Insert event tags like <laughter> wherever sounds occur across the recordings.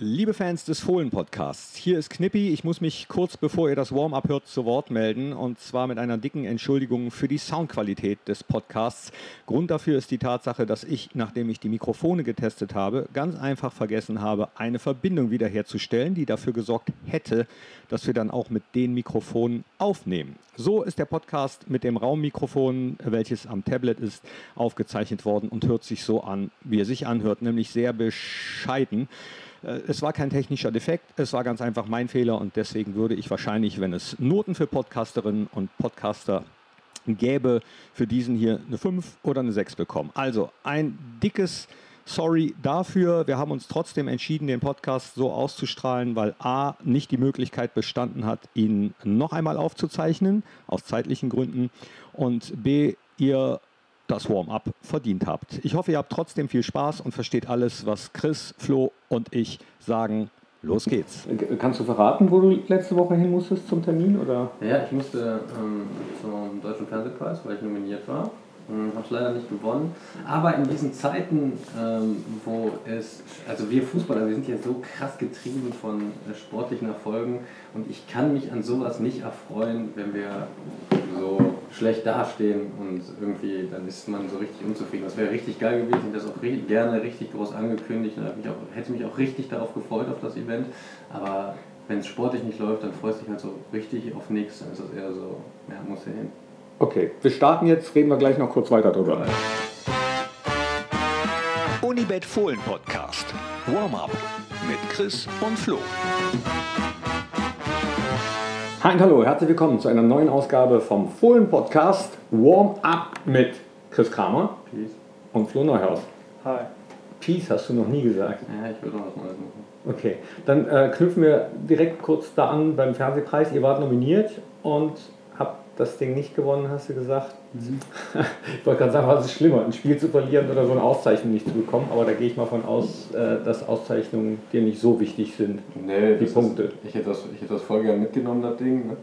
Liebe Fans des Fohlen-Podcasts, hier ist Knippi. Ich muss mich kurz bevor ihr das Warm-up hört zu Wort melden und zwar mit einer dicken Entschuldigung für die Soundqualität des Podcasts. Grund dafür ist die Tatsache, dass ich, nachdem ich die Mikrofone getestet habe, ganz einfach vergessen habe, eine Verbindung wiederherzustellen, die dafür gesorgt hätte, dass wir dann auch mit den Mikrofonen aufnehmen. So ist der Podcast mit dem Raummikrofon, welches am Tablet ist, aufgezeichnet worden und hört sich so an, wie er sich anhört, nämlich sehr bescheiden. Äh, es war kein technischer Defekt, es war ganz einfach mein Fehler und deswegen würde ich wahrscheinlich, wenn es Noten für Podcasterinnen und Podcaster gäbe, für diesen hier eine 5 oder eine 6 bekommen. Also ein dickes Sorry dafür. Wir haben uns trotzdem entschieden, den Podcast so auszustrahlen, weil A nicht die Möglichkeit bestanden hat, ihn noch einmal aufzuzeichnen, aus zeitlichen Gründen, und B, ihr das Warm-up verdient habt. Ich hoffe, ihr habt trotzdem viel Spaß und versteht alles, was Chris, Flo und ich sagen. Los geht's. Kannst du verraten, wo du letzte Woche hin musstest zum Termin? Oder? Ja, ich musste ähm, zum Deutschen Fernsehpreis, weil ich nominiert war. Hm, habe es leider nicht gewonnen. Aber in diesen Zeiten, ähm, wo es, also wir Fußballer, wir sind ja so krass getrieben von äh, sportlichen Erfolgen und ich kann mich an sowas nicht erfreuen, wenn wir so schlecht dastehen und irgendwie dann ist man so richtig unzufrieden. Das wäre richtig geil gewesen. Ich hätte das auch gerne richtig groß angekündigt und mich auch, hätte mich auch richtig darauf gefreut, auf das Event. Aber wenn es sportlich nicht läuft, dann freust du dich halt so richtig auf nichts. Dann ist das eher so, ja, muss ja hin. Okay, wir starten jetzt, reden wir gleich noch kurz weiter drüber. Unibet Fohlen Podcast. Warm-up mit Chris und Flo. Und hallo, herzlich willkommen zu einer neuen Ausgabe vom Fohlen Podcast Warm Up mit Chris Kramer Peace. und Flo Neuhaus. Hi. Peace hast du noch nie gesagt. Ja, ich will noch was Neues machen. Okay, dann äh, knüpfen wir direkt kurz da an beim Fernsehpreis. Ihr wart nominiert und das Ding nicht gewonnen, hast du gesagt. Mhm. <laughs> Ich wollte gerade sagen, was ist schlimmer, ein Spiel zu verlieren oder so eine Auszeichnung nicht zu bekommen, aber da gehe ich mal von aus, äh, dass Auszeichnungen dir nicht so wichtig sind. Nee, Die Punkte. Ist, ich, hätte das, ich hätte das voll gerne mitgenommen, das Ding. Ne?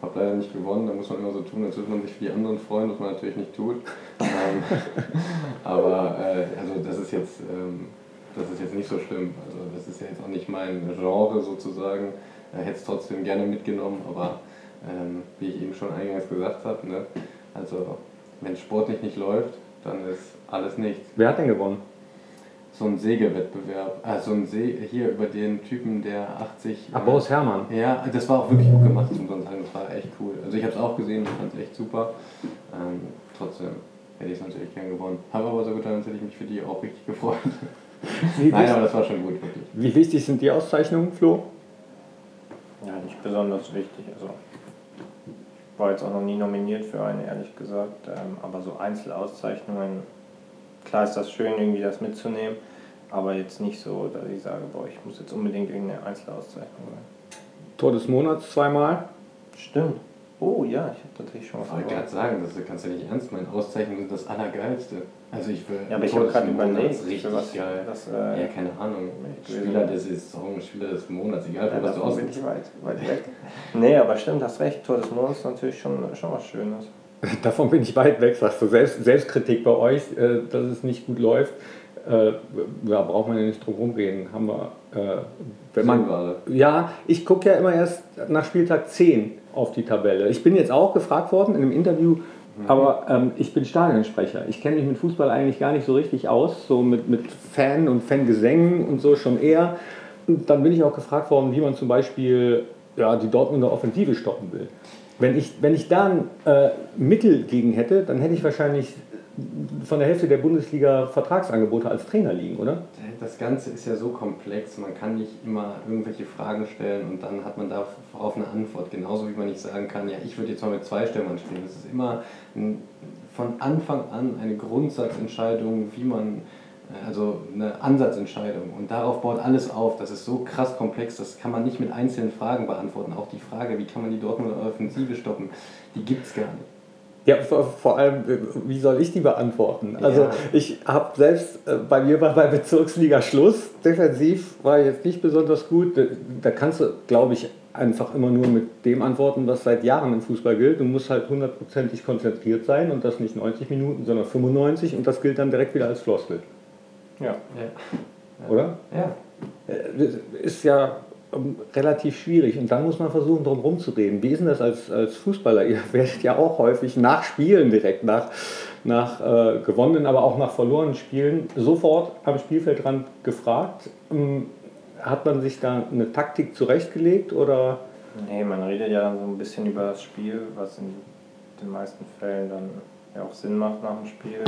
Hab leider nicht gewonnen, da muss man immer so tun, als würde man sich für die anderen freuen, was man natürlich nicht tut. <laughs> ähm, aber äh, also das ist jetzt ähm, das ist jetzt nicht so schlimm. Also das ist ja jetzt auch nicht mein Genre sozusagen. Ich hätte es trotzdem gerne mitgenommen, aber ähm, wie ich eben schon eingangs gesagt habe, ne? also wenn Sport nicht, nicht läuft, dann ist alles nichts. Wer hat denn gewonnen? So ein Segelwettbewerb, also ein See hier über den Typen, der 80. Ach, Boris Herrmann. Ja, das war auch wirklich gut gemacht, muss man sagen. Das war echt cool. Also ich habe es auch gesehen, ich fand es echt super. Ähm, trotzdem hätte ich es natürlich gern gewonnen. Habe aber so getan, als hätte ich mich für die auch richtig gefreut. <laughs> <laughs> Nein, aber das war schon gut, wirklich. wie wichtig sind die Auszeichnungen, Flo? Ja, nicht besonders wichtig. Also war jetzt auch noch nie nominiert für eine, ehrlich gesagt. Ähm, aber so Einzelauszeichnungen, klar ist das schön, irgendwie das mitzunehmen, aber jetzt nicht so, dass ich sage, boah, ich muss jetzt unbedingt irgendeine Einzelauszeichnung sein. Tor des Monats zweimal. Stimmt. Oh ja, ich habe tatsächlich schon was Ich wollte gerade sagen, das kannst du nicht ernst meinen. Auszeichnungen sind das Allergeilste. Also ich will. Ja, aber ich habe gerade überlegt, richtig was geil. das, äh, ja, keine Ahnung. ich will- Spieler der Saison, Spieler des Monats, egal ja, für was du davon bin ich weit, weit weg. nee, aber stimmt, hast recht, Tor des Monats ist natürlich schon, schon was Schönes. <laughs> Davon bin ich weit weg, sagst du. Selbst, Selbstkritik bei euch, äh, dass es nicht gut läuft. Äh, ja, braucht man ja nicht drum rumreden. Haben wir. Äh, wenn man, ja, ich gucke ja immer erst nach Spieltag 10 auf die Tabelle. Ich bin jetzt auch gefragt worden in einem Interview, aber ähm, ich bin Stadionsprecher. Ich kenne mich mit Fußball eigentlich gar nicht so richtig aus, so mit, mit Fan und Fangesängen und so schon eher. Und dann bin ich auch gefragt worden, wie man zum Beispiel ja, die Dortmunder Offensive stoppen will. Wenn ich, wenn ich da ein äh, Mittel gegen hätte, dann hätte ich wahrscheinlich von der Hälfte der Bundesliga Vertragsangebote als Trainer liegen, oder? Das Ganze ist ja so komplex, man kann nicht immer irgendwelche Fragen stellen und dann hat man darauf eine Antwort. Genauso wie man nicht sagen kann, ja, ich würde jetzt mal mit zwei Stürmern spielen. Das ist immer ein, von Anfang an eine Grundsatzentscheidung, wie man, äh, also eine Ansatzentscheidung. Und darauf baut alles auf. Das ist so krass komplex, das kann man nicht mit einzelnen Fragen beantworten. Auch die Frage, wie kann man die Dortmunder Offensive stoppen, die gibt es gar nicht. Ja, vor, vor allem, äh, wie soll ich die beantworten? Also Ja. ich habe selbst, äh, bei mir war bei Bezirksliga Schluss, defensiv war ich jetzt nicht besonders gut. Da, da kannst du, glaube ich, einfach immer nur mit dem antworten, was seit Jahren im Fußball gilt. Du musst halt hundertprozentig konzentriert sein und das nicht 90 Minuten, sondern 95 und das gilt dann direkt wieder als Floskel, Ja. Ja. oder? Ja. Äh, ist ja relativ schwierig und dann muss man versuchen, drum rumzureden. Wie ist denn das als, als Fußballer? Ihr <laughs> werdet ja auch häufig nach Spielen direkt, nach, nach äh, gewonnenen, aber auch nach verlorenen Spielen sofort am Spielfeldrand gefragt. Ähm, hat man sich da eine Taktik zurechtgelegt oder? Nee, man redet ja dann so ein bisschen über das Spiel, was in den meisten Fällen dann ja auch Sinn macht nach dem Spiel.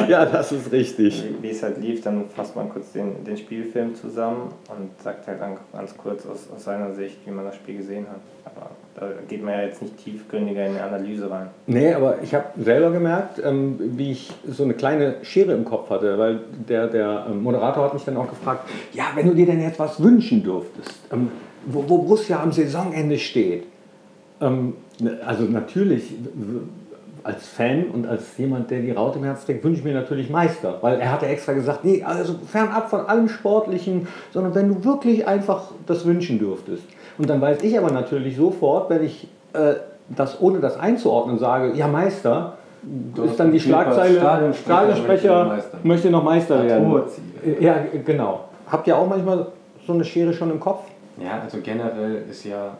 <laughs> ja, das ist richtig. Wie, wie, es halt lief, dann fasst man kurz den, den Spielfilm zusammen und sagt halt ganz kurz aus, aus seiner Sicht, wie man das Spiel gesehen hat. Aber da geht man ja jetzt nicht tiefgründiger in die Analyse rein. Nee, aber ich habe selber gemerkt, ähm, wie ich so eine kleine Schere im Kopf hatte, weil der, der ähm, Moderator hat mich dann auch gefragt, ja, wenn du dir denn jetzt was wünschen dürftest, ähm, wo, wo Borussia am Saisonende steht. Ähm, also natürlich als Fan und als jemand, der die Raute im Herz trägt, wünsche ich mir natürlich Meister. Weil er hatte extra gesagt, nee, also fernab von allem Sportlichen, sondern wenn du wirklich einfach das wünschen dürftest. Und dann weiß ich aber natürlich sofort, wenn ich äh, das ohne das einzuordnen sage, ja Meister, du ist dann die Schlagzeile, Stadionsprecher, möchte noch Meister werden. Ja, genau. Habt ihr auch manchmal so eine Schere schon im Kopf? Ja, also generell ist ja äh,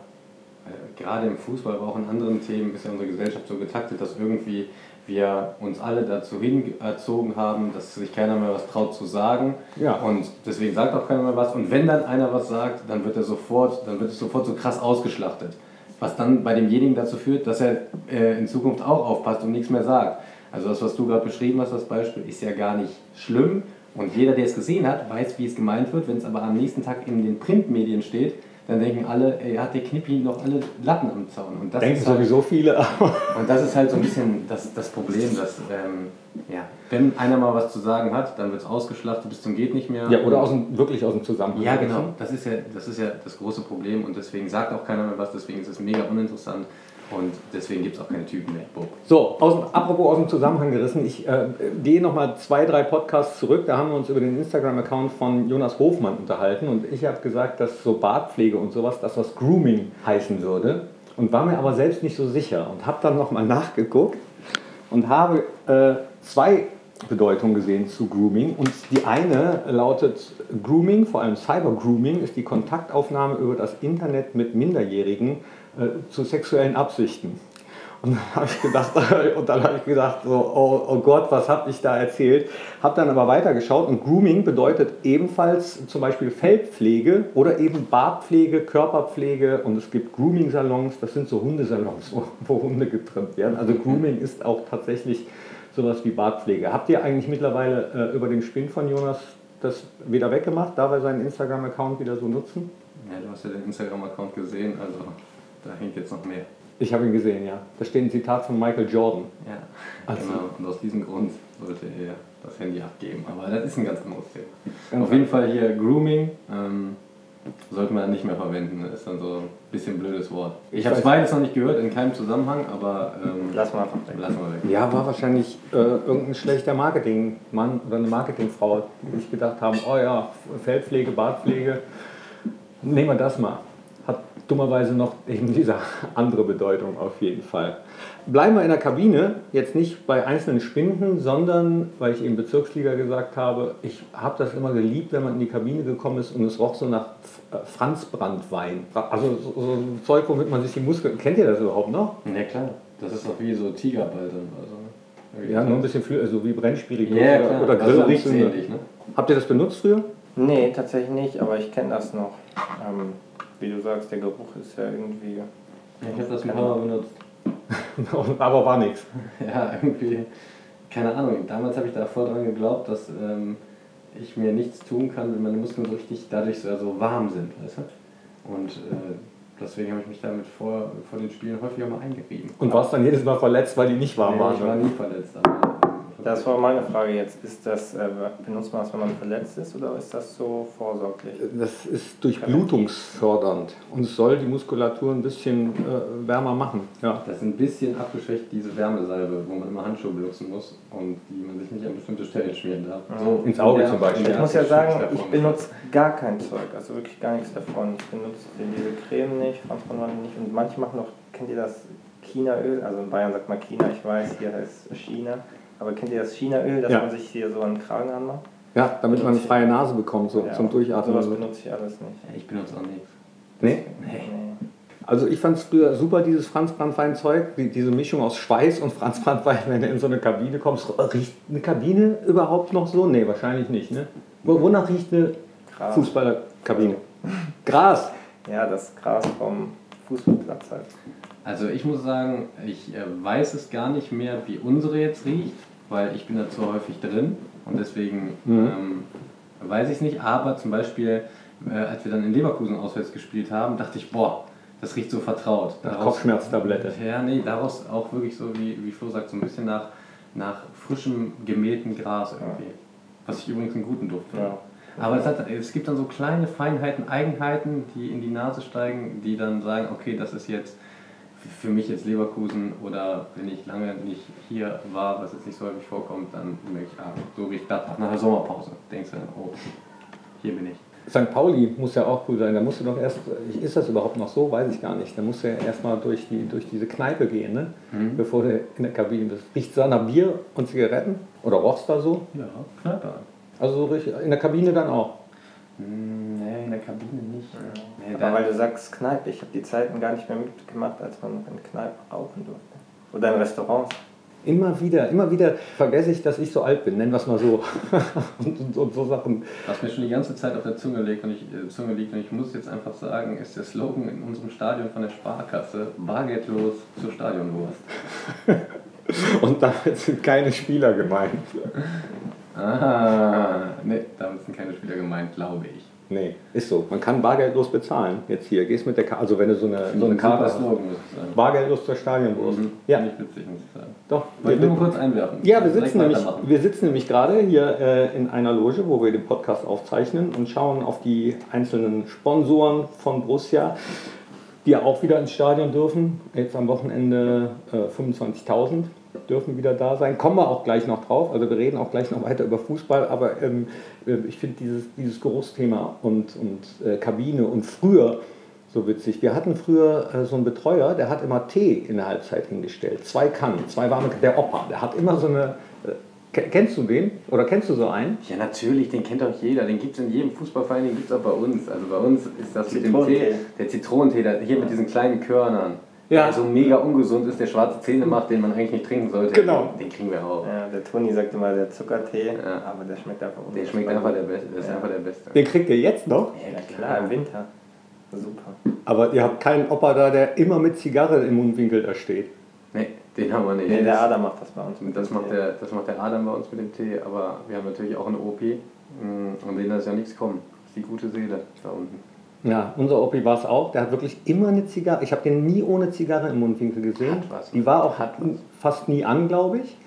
gerade im Fußball, aber auch in anderen Themen ist ja unsere Gesellschaft so getaktet, dass irgendwie wir uns alle dazu hingezogen haben, dass sich keiner mehr was traut zu sagen. Ja. Und deswegen sagt auch keiner mehr was. Und wenn dann einer was sagt, dann wird er sofort, dann wird es sofort so krass ausgeschlachtet. Was dann bei demjenigen dazu führt, dass er äh, in Zukunft auch aufpasst und nichts mehr sagt. Also das, was du gerade beschrieben hast, das Beispiel, ist ja gar nicht schlimm. Und jeder, der es gesehen hat, weiß, wie es gemeint wird. Wenn es aber am nächsten Tag in den Printmedien steht, dann denken alle, ey, hat der Knippi noch alle Latten am Zaun. Und das Denken halt, sowieso viele. und das ist halt so ein bisschen das, das Problem, dass ähm, ja, wenn einer mal was zu sagen hat, dann wird es ausgeschlachtet bis zum geht nicht mehr. Ja, oder aus dem, wirklich aus dem Zusammenhang. Ja, genau. Das ist ja, das ist ja das große Problem und deswegen sagt auch keiner mehr was, deswegen ist es mega uninteressant. Und deswegen gibt es auch keine Typen mehr. Bob. So, aus apropos aus dem Zusammenhang gerissen, ich äh, gehe nochmal zwei, drei Podcasts zurück. Da haben wir uns über den Instagram-Account von Jonas Hofmann unterhalten und ich habe gesagt, dass so Bartpflege und sowas, dass das Grooming heißen würde. Und war mir aber selbst nicht so sicher und habe dann nochmal nachgeguckt und habe äh, zwei Bedeutungen gesehen zu Grooming. Und die eine lautet Grooming, vor allem Cyber-Grooming, ist die Kontaktaufnahme über das Internet mit Minderjährigen äh, zu sexuellen Absichten. Und dann habe ich gedacht, <laughs> und dann habe ich gedacht, so, oh, oh Gott, was habe ich da erzählt? Habe dann aber weitergeschaut und Grooming bedeutet ebenfalls zum Beispiel Feldpflege oder eben Bartpflege, Körperpflege und es gibt Grooming-Salons, das sind so Hundesalons, wo, wo Hunde getrimmt werden. Also Grooming ist auch tatsächlich sowas wie Bartpflege. Habt ihr eigentlich mittlerweile äh, über den Spin von Jonas das wieder weggemacht, da wir seinen Instagram-Account wieder so nutzen? Ja, du hast ja den Instagram-Account gesehen, also da hängt jetzt noch mehr. Ich habe ihn gesehen, ja. Da steht ein Zitat von Michael Jordan. Ja, also. genau. Und aus diesem Grund sollte er das Handy abgeben. Aber das ist ein ganz anderes Thema. Ganz Auf jeden Fall hier Grooming. Ähm, sollte man nicht mehr verwenden. Das ist dann so ein bisschen ein blödes Wort. Ich habe es beides noch nicht gehört, in keinem Zusammenhang, aber. Ähm, lass mal einfach weg. Lass mal weg. Ja, war wahrscheinlich äh, irgendein schlechter Marketingmann oder eine Marketingfrau, die sich gedacht haben: oh ja, Feldpflege, Bartpflege, nehmen wir das mal dummerweise noch eben diese andere Bedeutung auf jeden Fall. Bleiben wir in der Kabine, jetzt nicht bei einzelnen Spinden, sondern, weil ich eben Bezirksliga gesagt habe, ich habe das immer geliebt, wenn man in die Kabine gekommen ist und es roch so nach Franzbrandwein. Also so, so ein Zeug, womit man sich die Muskeln... Kennt ihr das überhaupt noch? Ja klar, das ist doch wie so Tigerball Also, ja, nur ein bisschen viel, also wie Brennspiritus ja, oder, oder Grillanzünder. Also ne? Habt ihr das benutzt früher? Nee, tatsächlich nicht, aber ich kenne das noch. Ähm, wie du sagst, der Geruch ist ja irgendwie. Ja, ich habe das ein paar Mal benutzt. <laughs> Aber war nichts. <laughs> Ja, irgendwie. Keine Ahnung. Damals habe ich davor dran geglaubt, dass ähm, ich mir nichts tun kann, wenn meine Muskeln so richtig dadurch so, so warm sind. Weißt du? Und äh, deswegen habe ich mich damit vor, vor den Spielen häufig auch mal eingerieben. Und warst dann jedes Mal verletzt, weil die nicht warm nee, waren? Ich war nie verletzt. Aber das war meine Frage jetzt. Ist das, äh, benutzt man das, wenn man verletzt ist oder ist das so vorsorglich? Das ist durchblutungsfördernd und es soll die Muskulatur ein bisschen äh, wärmer machen. Ja. Das ist ein bisschen abgeschwächt, diese Wärmesalbe, wo man immer Handschuhe benutzen muss und die man sich nicht an bestimmte Stellen schmieren darf. So ins Auge zum Beispiel. Ich muss ja sagen, ich benutze gar kein Zeug, also wirklich gar nichts davon. Ich benutze diese Creme nicht, Franzbrandt nicht und manche machen noch, kennt ihr das Chinaöl? Also in Bayern sagt man China, ich weiß, hier heißt China. Aber kennt ihr das Chinaöl, das ja. man sich hier so an den Kragen anmacht? Ja, damit man eine freie Nase bekommt, so Ja, zum Durchatmen. Sowas benutze ich alles nicht. Ich benutze auch nichts. Nee? Nee. Also ich fand es früher super, dieses Franz Brandwein-Zeug, die, diese Mischung aus Schweiß und Franz Brandwein, wenn du in so eine Kabine kommst. Riecht eine Kabine überhaupt noch so? Nee, wahrscheinlich nicht. Ne? Wo- Wonach riecht eine Gras. Fußballerkabine? Gras. Ja, das Gras vom Fußballplatz halt. Also ich muss sagen, ich äh, weiß es gar nicht mehr, wie unsere jetzt riecht, weil ich bin da zu häufig drin und deswegen Mhm. ähm, weiß ich es nicht. Aber zum Beispiel, äh, als wir dann in Leverkusen auswärts gespielt haben, dachte ich, boah, das riecht so vertraut. Nach Kopfschmerztablette. Ja, nee, daraus auch wirklich so, wie, wie Flo sagt, so ein bisschen nach, nach frischem, gemähtem Gras irgendwie. Was ich übrigens einen guten Duft finde. Ja. Aber es, hat, es gibt dann so kleine Feinheiten, Eigenheiten, die in die Nase steigen, die dann sagen, okay, das ist jetzt für mich jetzt Leverkusen oder wenn ich lange nicht hier war, was jetzt nicht so häufig vorkommt, dann merke ich, ah, so riecht Gladbach nach der Sommerpause. Denkst du dann, oh, hier bin ich. St. Pauli muss ja auch cool sein. Da musst du doch erst, ist das überhaupt noch so? Weiß ich gar nicht. Da musst du ja erstmal durch, die, durch diese Kneipe gehen, ne? Mhm. bevor du in der Kabine bist. Riecht es da nach Bier und Zigaretten? Oder rochst da so? Ja, Kneipe. Also so richtig, in der Kabine dann auch. Hm, nee, in der Kabine nicht. Nee, Aber weil du sagst Kneipe, ich habe die Zeiten gar nicht mehr mitgemacht, als man noch in Kneipen rauchen durfte. Oder in Restaurants. Immer wieder, immer wieder vergesse ich, dass ich so alt bin, nennen wir es mal so. <laughs> und, und, und so Sachen. Was mir schon die ganze Zeit auf der Zunge liegt, und ich, äh, Zunge liegt und ich muss jetzt einfach sagen, ist der Slogan in unserem Stadion von der Sparkasse bargeldlos zur Stadionwurst. <laughs> Und damit sind keine Spieler gemeint. Ah, ne, damit sind keine Spieler gemeint, glaube ich. Nee, ist so. Man kann bargeldlos bezahlen. Jetzt hier, gehst mit der Karte, also wenn du so eine, so eine Ein Karte hast. Slogan. Bargeldlos zur Stadionwurst. Mhm. Ja, ich witzig, muss ich sagen. doch. Wollte ich nur mal kurz einwerfen. Ja, wir sitzen, nämlich, wir sitzen nämlich gerade hier äh, in einer Loge, wo wir den Podcast aufzeichnen und schauen auf die einzelnen Sponsoren von Borussia, die ja auch wieder ins Stadion dürfen. Jetzt am Wochenende äh, 25.000 dürfen wieder da sein. Kommen wir auch gleich noch drauf. Also wir reden auch gleich noch weiter über Fußball, aber ähm, äh, ich finde dieses, dieses Geruchsthema und, und äh, Kabine und früher so witzig. Wir hatten früher äh, so einen Betreuer, der hat immer Tee in der Halbzeit hingestellt. Zwei Kannen, zwei warme Der Opa, der hat immer so eine. Äh, ke- kennst du den? Oder kennst du so einen? Ja, natürlich, den kennt doch jeder. Den gibt es in jedem Fußballverein, den gibt es auch bei uns. Also bei uns ist das mit dem. Tee, der Zitronentee, der, hier mit diesen kleinen Körnern. Ja. Der so mega ungesund ist, der schwarze Zähne macht, den man eigentlich nicht trinken sollte. Genau. Den, den kriegen wir auch. Ja, der Toni sagt immer der Zuckertee, Ja. aber der schmeckt einfach Der schmeckt einfach der Beste. Das ist Ja. einfach der Beste. Den kriegt ihr jetzt noch. Ja, Klar, im Winter. Super. Aber ihr habt keinen Opa da, der immer mit Zigarre im Mundwinkel da steht. Nee, den haben wir nicht. Nee, der Adam macht das bei uns. mit Das dem macht, Tee. der, das macht der Adam bei uns mit dem Tee, aber wir haben natürlich auch eine OP, mh, an denen ist ja nichts kommen. Das ist die gute Seele da unten. Ja, unser Opi war es auch. Der hat wirklich immer eine Zigarre. Ich habe den nie ohne Zigarre im Mundwinkel gesehen. Was. Die war auch fast nie an, glaube ich.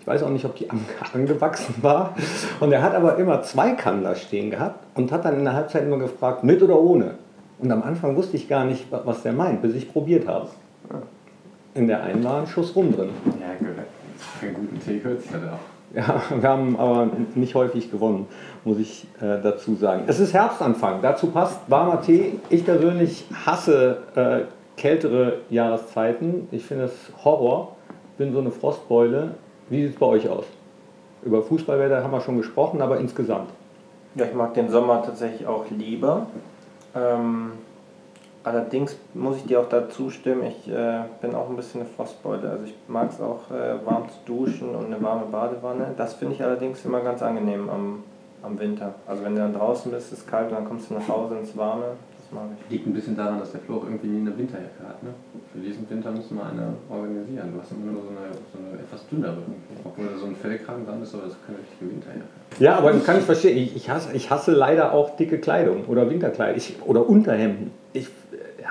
Ich weiß auch nicht, ob die an- <laughs> angewachsen war. Und er hat aber immer zwei da stehen gehabt und hat dann in der Halbzeit immer gefragt, mit oder ohne. Und am Anfang wusste ich gar nicht, wa- was der meint, bis ich probiert habe. In der einen war ein Schuss rum drin. Ja, gehört. Für einen guten Tee gehört es halt auch. Ja, wir haben aber nicht häufig gewonnen, muss ich äh, dazu sagen. Es ist Herbstanfang, dazu passt warmer Tee. Ich persönlich hasse äh, kältere Jahreszeiten. Ich finde es Horror. Bin so eine Frostbeule. Wie sieht es bei euch aus? Über Fußballwetter haben wir schon gesprochen, aber insgesamt. Ja, ich mag den Sommer tatsächlich auch lieber. Ähm, allerdings muss ich dir auch dazu stimmen, ich äh, bin auch ein bisschen eine Frostbeule. Also ich mag es auch äh, warm zu duschen und eine warme Badewanne. Das finde ich allerdings immer ganz angenehm am, am Winter. Also wenn du dann draußen bist, ist es kalt und dann kommst du nach Hause ins Warme. Das mag ich. Liegt ein bisschen daran, dass der Flo auch irgendwie nie eine Winterjacke hat. Ne? Für diesen Winter müssen wir eine organisieren. Du hast immer nur so eine, so eine etwas dünnere. Obwohl da so ein Fellkragen dran ist, aber das ist keine richtige Winterjacke. Ja, aber das kann ich verstehen. Ich, ich, hasse, ich hasse leider auch dicke Kleidung oder Winterkleidung ich, oder Unterhemden. Ich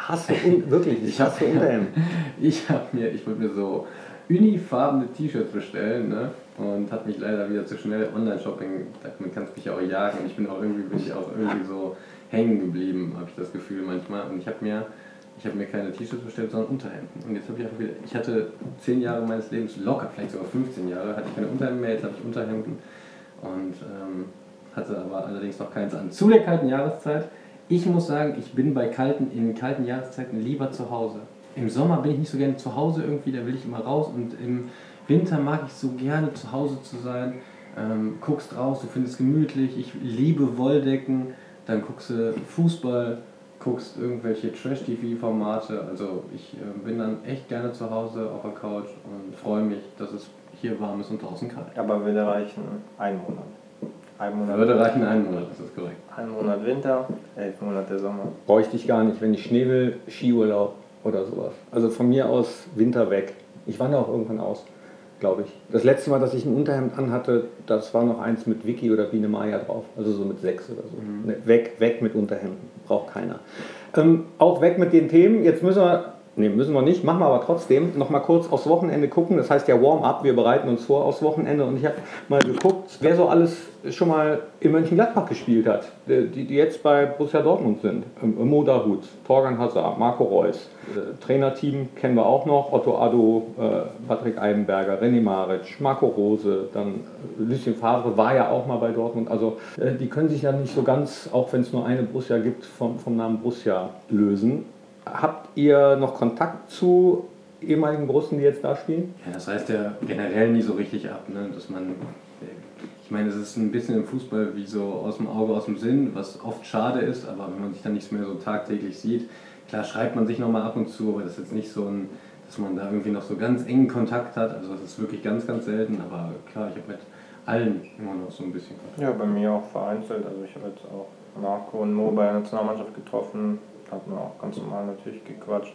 hasse un, wirklich, ich hasse Unterhemden. <laughs> Ich habe mir, ich wollte mir so unifarbene T-Shirts bestellen, ne? Und hat mich leider wieder zu schnell Online-Shopping, damit kannst du mich ja auch jagen. Und ich bin auch irgendwie, bin ich auch irgendwie so hängen geblieben, habe ich das Gefühl manchmal. Und ich habe mir, ich habe mir keine T-Shirts bestellt, sondern Unterhemden. Und jetzt habe ich einfach wieder, ich hatte zehn Jahre meines Lebens locker, vielleicht sogar 15 Jahre, hatte ich keine Unterhemden mehr, jetzt habe ich Unterhemden. Und ähm, hatte aber allerdings noch keins an. Zu der kalten Jahreszeit. Ich muss sagen, ich bin bei kalten, in kalten Jahreszeiten lieber zu Hause. Im Sommer bin ich nicht so gerne zu Hause irgendwie, da will ich immer raus und im Winter mag ich so gerne zu Hause zu sein. ähm, guckst raus, du findest gemütlich, ich liebe Wolldecken, dann guckst du Fußball, guckst irgendwelche Trash-TV-Formate. Also ich äh, bin dann echt gerne zu Hause auf der Couch und freue mich, dass es hier warm ist und draußen kalt. Aber würde reichen ein Monat. Ein Monat, Würde reichen einen Monat, das ist korrekt. ein Monat Winter, elf Monate Sommer. Bräuchte ich gar nicht, wenn ich Schnee will, Skiurlaub oder sowas. Also von mir aus Winter weg. Ich wandere auch irgendwann aus, glaube ich. Das letzte Mal, dass ich ein Unterhemd anhatte, das war noch eins mit Vicky oder Biene Maya drauf. Also so mit sechs oder so. Mhm. Ne, weg, weg mit Unterhemden. Braucht keiner. Ähm, auch weg mit den Themen. Jetzt müssen wir, nee, müssen wir nicht, machen wir aber trotzdem, noch mal kurz aufs Wochenende gucken. Das heißt ja Warm-up, wir bereiten uns vor aufs Wochenende. Und ich habe mal geguckt, wer so alles schon mal in Mönchengladbach gespielt hat. Die, die jetzt bei Borussia Dortmund sind. Ähm, Mo Dahut, Torgan Hazard, Marco Reus. Äh, Trainerteam kennen wir auch noch. Otto Addo, äh, Patrick Eibenberger, René Maric, Marco Rose, dann Lucien Favre war ja auch mal bei Dortmund. Also äh, die können sich ja nicht so ganz, auch wenn es nur eine Borussia gibt, vom, vom Namen Borussia lösen. Habt ihr noch Kontakt zu ehemaligen Borussen, die jetzt da spielen? Ja, das heißt ja generell nie so richtig ab, ne? dass man, ich meine, es ist ein bisschen im Fußball wie so aus dem Auge, aus dem Sinn, was oft schade ist, aber wenn man sich dann nicht mehr so tagtäglich sieht, klar schreibt man sich nochmal ab und zu, aber das ist jetzt nicht so ein, dass man da irgendwie noch so ganz engen Kontakt hat, also das ist wirklich ganz, ganz selten, aber klar, ich habe mit allen immer noch so ein bisschen Kontakt. Ja, bei mir auch vereinzelt. Also ich habe jetzt auch Marco und Mo bei der Nationalmannschaft getroffen. Hatten wir auch ganz normal natürlich gequatscht.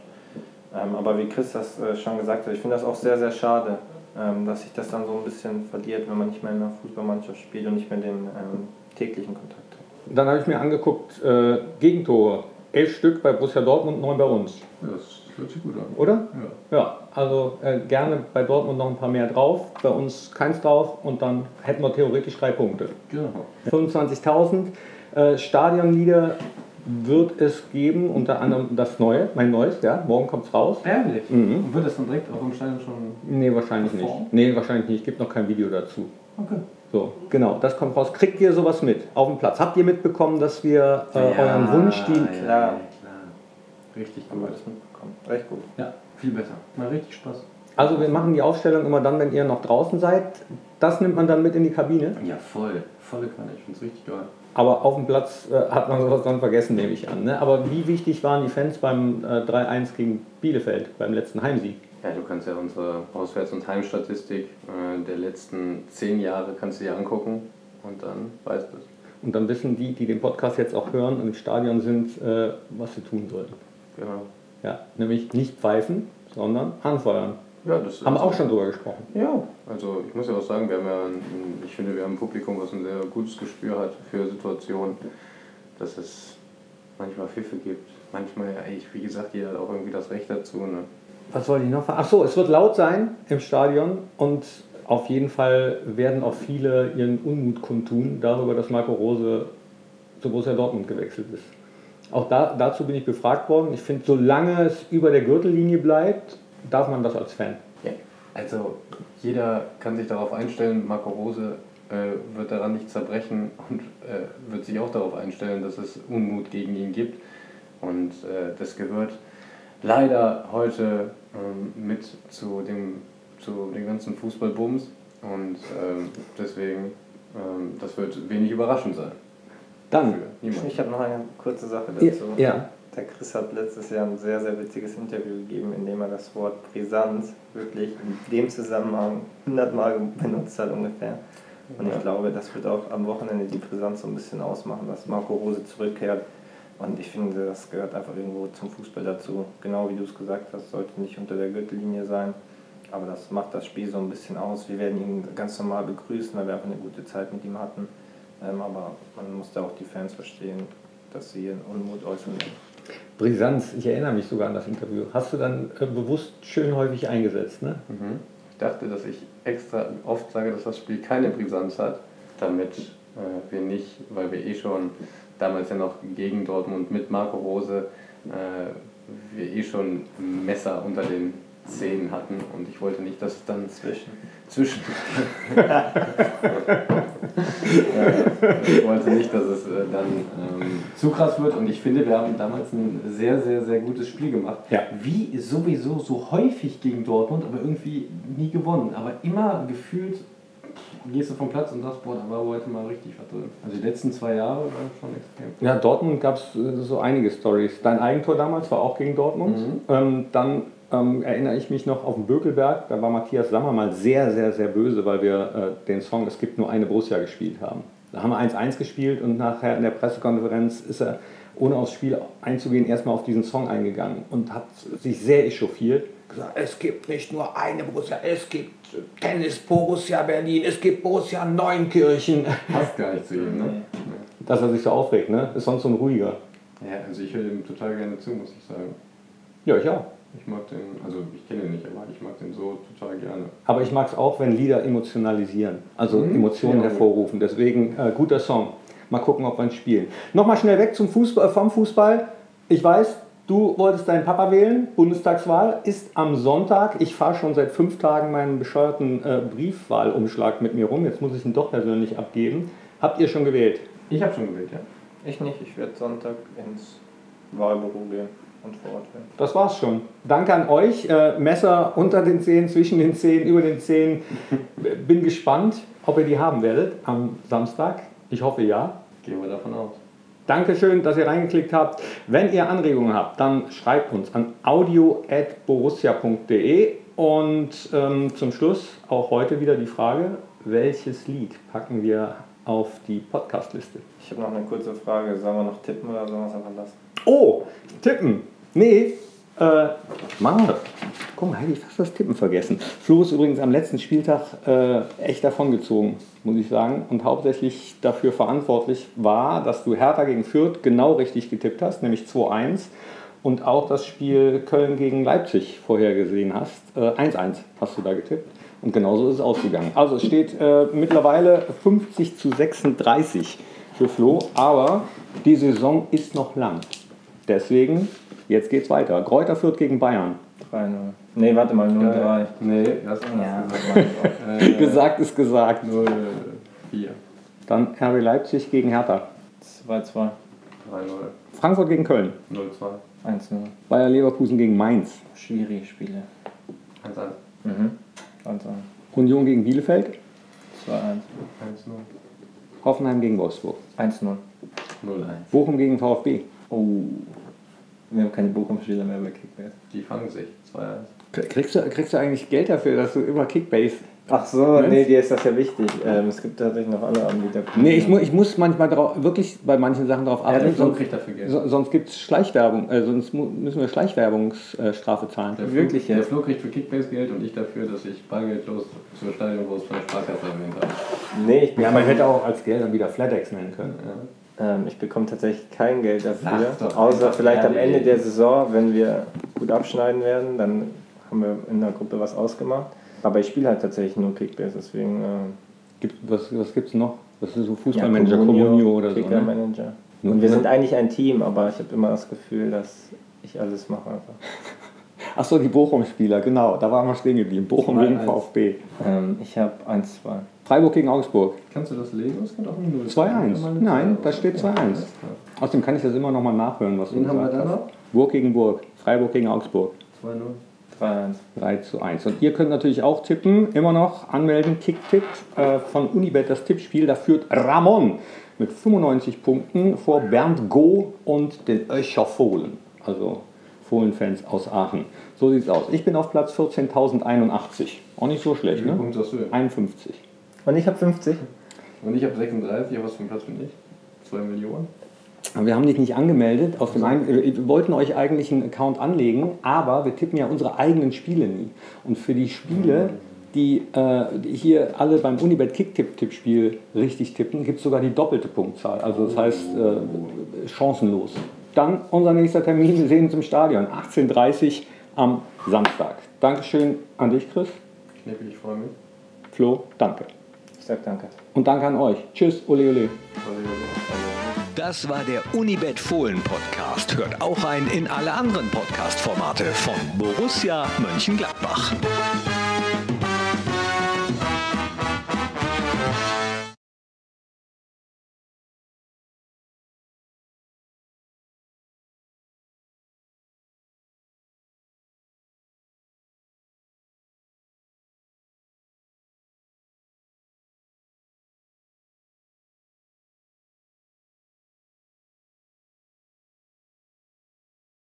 Ähm, aber wie Chris das äh, schon gesagt hat, ich finde das auch sehr, sehr schade, ähm, dass sich das dann so ein bisschen verliert, wenn man nicht mehr in einer Fußballmannschaft spielt und nicht mehr den ähm, täglichen Kontakt hat. Dann habe ich mir angeguckt, äh, Gegentore. Elf Stück bei Borussia Dortmund, neun bei uns. Das hört sich gut an. Oder? Ja. Ja, also äh, gerne bei Dortmund noch ein paar mehr drauf, bei uns keins drauf und dann hätten wir theoretisch drei Punkte. Genau. 25.000 äh, Stadionlieder wird es geben, unter anderem das neue, mein neues, ja, morgen kommt es raus. Ehrlich? Mhm. Und wird das dann direkt auch im Stadion schon. Nee, wahrscheinlich nicht. Nee, wahrscheinlich nicht. Es gibt noch kein Video dazu. Okay. So, genau, das kommt raus. Kriegt ihr sowas mit auf dem Platz? Habt ihr mitbekommen, dass wir äh, euren Wunsch, die. Ja, Klar. klar. Richtig Haben gut. wir das mitbekommen. Recht gut. Ja, viel besser. Mal richtig Spaß. Also wir machen die Aufstellung immer dann, wenn ihr noch draußen seid. Das nimmt man dann mit in die Kabine. Ja, voll. Volle Kanne. Ich find's richtig geil. Aber auf dem Platz äh, hat man sowas dann vergessen, nehme ich an. Ne? Aber wie wichtig waren die Fans beim äh, 3-1 gegen Bielefeld, beim letzten Heimsieg? Ja, du kannst ja unsere Auswärts- und Heimstatistik äh, der letzten zehn Jahre kannst du dir angucken und dann weißt du es. Und dann wissen die, die den Podcast jetzt auch hören und im Stadion sind, äh, was sie tun sollten. Genau. Ja, nämlich nicht pfeifen, sondern anfeuern. Ja, das Haben wir auch schon drüber gesprochen. Ja, also ich muss ja auch sagen, wir haben ja, ein, ich finde, wir haben ein Publikum, was ein sehr gutes Gespür hat für Situationen, dass es manchmal Pfiffe gibt. Manchmal, ja, ich, wie gesagt, jeder hat auch irgendwie das Recht dazu. Ne? Was wollte ich noch fragen? Ach so, es wird laut sein im Stadion und auf jeden Fall werden auch viele ihren Unmut kundtun darüber, dass Marco Rose zu Borussia Dortmund gewechselt ist. Auch da, dazu bin ich befragt worden. Ich finde, solange es über der Gürtellinie bleibt, darf man das als Fan. Ja, also jeder kann sich darauf einstellen, Marco Rose äh, wird daran nicht zerbrechen und äh, wird sich auch darauf einstellen, dass es Unmut gegen ihn gibt. Und äh, das gehört leider heute ähm, mit zu dem, zu dem ganzen Fußballbums. Und ähm, deswegen, ähm, das wird wenig überraschend sein. Dann. Ich habe noch eine kurze Sache dazu. ja, Der Chris hat letztes Jahr ein sehr, sehr witziges Interview gegeben, in dem er das Wort Brisanz wirklich in dem Zusammenhang 100 Mal benutzt hat ungefähr. Und ich glaube, das wird auch am Wochenende die Brisanz so ein bisschen ausmachen, dass Marco Rose zurückkehrt. Und ich finde, das gehört einfach irgendwo zum Fußball dazu. Genau wie du es gesagt hast, sollte nicht unter der Gürtellinie sein. Aber das macht das Spiel so ein bisschen aus. Wir werden ihn ganz normal begrüßen, weil wir einfach eine gute Zeit mit ihm hatten. Ähm, aber man muss da auch die Fans verstehen, dass sie ihren Unmut äußern. Brisanz, ich erinnere mich sogar an das Interview. Hast du dann äh, bewusst schön häufig eingesetzt, ne? Mhm. Ich dachte, dass ich extra oft sage, dass das Spiel keine Brisanz hat, damit äh, wir nicht, weil wir eh schon damals ja noch gegen Dortmund mit Marco Rose, äh, wir eh schon Messer unter den Zähnen hatten und ich wollte nicht, dass es dann Zwischen. zwischen. <laughs> <laughs> Äh, ich wollte nicht, dass es äh, dann ähm, zu krass wird und ich finde, wir haben damals ein sehr, sehr, sehr gutes Spiel gemacht. Ja. Wie sowieso so häufig gegen Dortmund, aber irgendwie nie gewonnen. Aber immer gefühlt gehst du vom Platz und sagst, boah, da war heute mal richtig was drin. Also die letzten zwei Jahre waren schon extrem. Ja, Dortmund gab es so einige Stories. Dein Eigentor damals war auch gegen Dortmund. Mhm. Ähm, dann ähm, erinnere ich mich noch auf den Bökelberg. Da war Matthias Sammer mal sehr, sehr, sehr böse, weil wir äh, den Song Es gibt nur eine Borussia gespielt haben. Da haben wir 1-1 gespielt und nachher in der Pressekonferenz ist er, ohne aufs Spiel einzugehen, erstmal auf diesen Song eingegangen und hat sich sehr echauffiert. Gesagt, es gibt nicht nur eine Borussia, es gibt Tennis Borussia Berlin, es gibt Borussia Neunkirchen. Passt gar nicht zu ihm, ne? Dass er sich so aufregt, ne? Ist sonst so ein ruhiger. Ja, also ich höre ihm total gerne zu, muss ich sagen. Ja, ich auch. Ich mag den, also ich kenne ihn nicht, aber ich mag den so total gerne. Aber ich mag es auch, wenn Lieder emotionalisieren, also Mhm. Emotionen Ja. hervorrufen. Deswegen äh, guter Song. Mal gucken, ob wir ihn spielen. Nochmal schnell weg zum Fußball, vom Fußball. Ich weiß, du wolltest deinen Papa wählen. Bundestagswahl ist am Sonntag. Ich fahre schon seit fünf Tagen meinen bescheuerten äh, Briefwahlumschlag mit mir rum. Jetzt muss ich ihn doch persönlich abgeben. Habt ihr schon gewählt? Ich habe schon gewählt, ja. Ich nicht, ich werde Sonntag ins Wahlbüro gehen und vor Ort werden. Das war's schon. Danke an euch. Äh, Messer unter den Zehen, zwischen den Zehen, über den Zehen. Bin gespannt, ob ihr die haben werdet am Samstag. Ich hoffe ja. Gehen wir davon aus. Dankeschön, dass ihr reingeklickt habt. Wenn ihr Anregungen habt, dann schreibt uns an audio.borussia.de und ähm, zum Schluss auch heute wieder die Frage, welches Lied packen wir auf die Podcastliste? Ich habe noch eine kurze Frage. Sollen wir noch tippen oder sollen wir es einfach lassen? Oh, tippen. Nee, äh, wir. Guck mal, hätte ich fast das Tippen vergessen. Flo ist übrigens am letzten Spieltag äh, echt davongezogen, muss ich sagen. Und hauptsächlich dafür verantwortlich war, dass du Hertha gegen Fürth genau richtig getippt hast, nämlich 2-1. Und auch das Spiel Köln gegen Leipzig vorhergesehen hast. Äh, 1-1 hast du da getippt. Und genauso ist es ausgegangen. Also es steht äh, mittlerweile 50 zu 36 für Flo, aber die Saison ist noch lang. Deswegen, jetzt geht's weiter. Kräuter Fürth gegen Bayern. 3-0. Nee, warte mal, 0-3. Nee, das ist Ja. anders. <laughs> Äh, gesagt ist gesagt. 0, 4, Dann RB Leipzig gegen Hertha. 2-2. 3, 0, Frankfurt gegen Köln. 0, 2, 1-0. Bayer Leverkusen gegen Mainz. Schwierige Spiele. 1, 1, Mhm. 1-1. Union gegen Bielefeld. 2-1. 1, 0, Hoffenheim gegen Wolfsburg. 1-0. 0, 1. Bochum gegen VfB. Oh. Wir haben keine Bochum-Spieler mehr bei Kickbase. Die fangen sich. 2, 1. Kriegst du, kriegst du eigentlich Geld dafür, dass du immer Kickbase... Ach so, Meinst nee, dir ist das ja wichtig. Ähm, es gibt tatsächlich noch andere Anbieter. Nee, ich, mu ich muss manchmal drauf, wirklich bei manchen Sachen darauf Ja, der achten. Flo sonst kriegt dafür Geld. so, sonst gibt es Schleichwerbung, äh, sonst müssen wir Schleichwerbungsstrafe zahlen. Der Flo, Wirklich Der jetzt? Flo kriegt für Kickbase Geld und ich dafür, dass ich bargeldlos zur Stadionwurst von der Sparkasse erwähnt habe. Nee, ich Ja, man hätte auch als Geld dann wieder FlatEx nennen können. ähm, ich bekomme tatsächlich kein Geld dafür. Außer vielleicht am. Ende der Saison, wenn wir gut abschneiden werden, dann haben wir in der Gruppe was ausgemacht. Aber ich spiele halt tatsächlich nur Kickbase, deswegen. ähm, Gibt, was was gibt es noch? Das ist so Fußballmanager, Comunio oder so. Ne? Kicker-Manager. Nur- Und wir sind eigentlich ein Team, aber ich habe immer das Gefühl, dass ich alles mache einfach. <laughs> Achso, die Bochum-Spieler, genau, da waren wir stehen geblieben. Bochum gegen. VfB. Ähm, ich habe 1-2. Freiburg gegen Augsburg. Kannst du das lesen? Es kann auch ein 0 2-1. Nein, da steht 2-1. Außerdem kann ich das immer noch mal nachhören, was du Wen haben wir gesagt da hast. noch? Burg gegen Burg, Freiburg gegen Augsburg. 2-0. 3-1. 3 zu 1. Und ihr könnt natürlich auch tippen, immer noch anmelden, Kicktipp äh, von Unibet, das Tippspiel. Da führt Ramon mit 95 Punkten vor Bernd Go und den Öscher Fohlen. Also Fohlen-Fans aus Aachen. So sieht's aus. Ich bin auf Platz 14.081. Auch nicht so Wie schlecht, viele ne? Punkte hast du? 51. Und ich habe 50. Und ich habe 36, aber was für ein Platz bin ich? 2 Millionen? Aber Wir haben dich nicht angemeldet. Aus dem einen, wir wollten euch eigentlich einen Account anlegen, aber wir tippen ja unsere eigenen Spiele nie. Und für die Spiele, die, äh, die hier alle beim Unibet Kicktipp-Tippspiel richtig tippen, gibt es sogar die doppelte Punktzahl. Also das heißt äh, chancenlos. Dann unser nächster Termin, wir sehen uns im Stadion, 18.30 Uhr am Samstag. Dankeschön an dich, Chris. Knippi, ich freue mich. Flo, danke. Ich sag danke. Und danke an euch. Tschüss, ole ole. Das war der Unibet Fohlen Podcast. Hört auch ein in alle anderen Podcast-Formate von Borussia Mönchengladbach.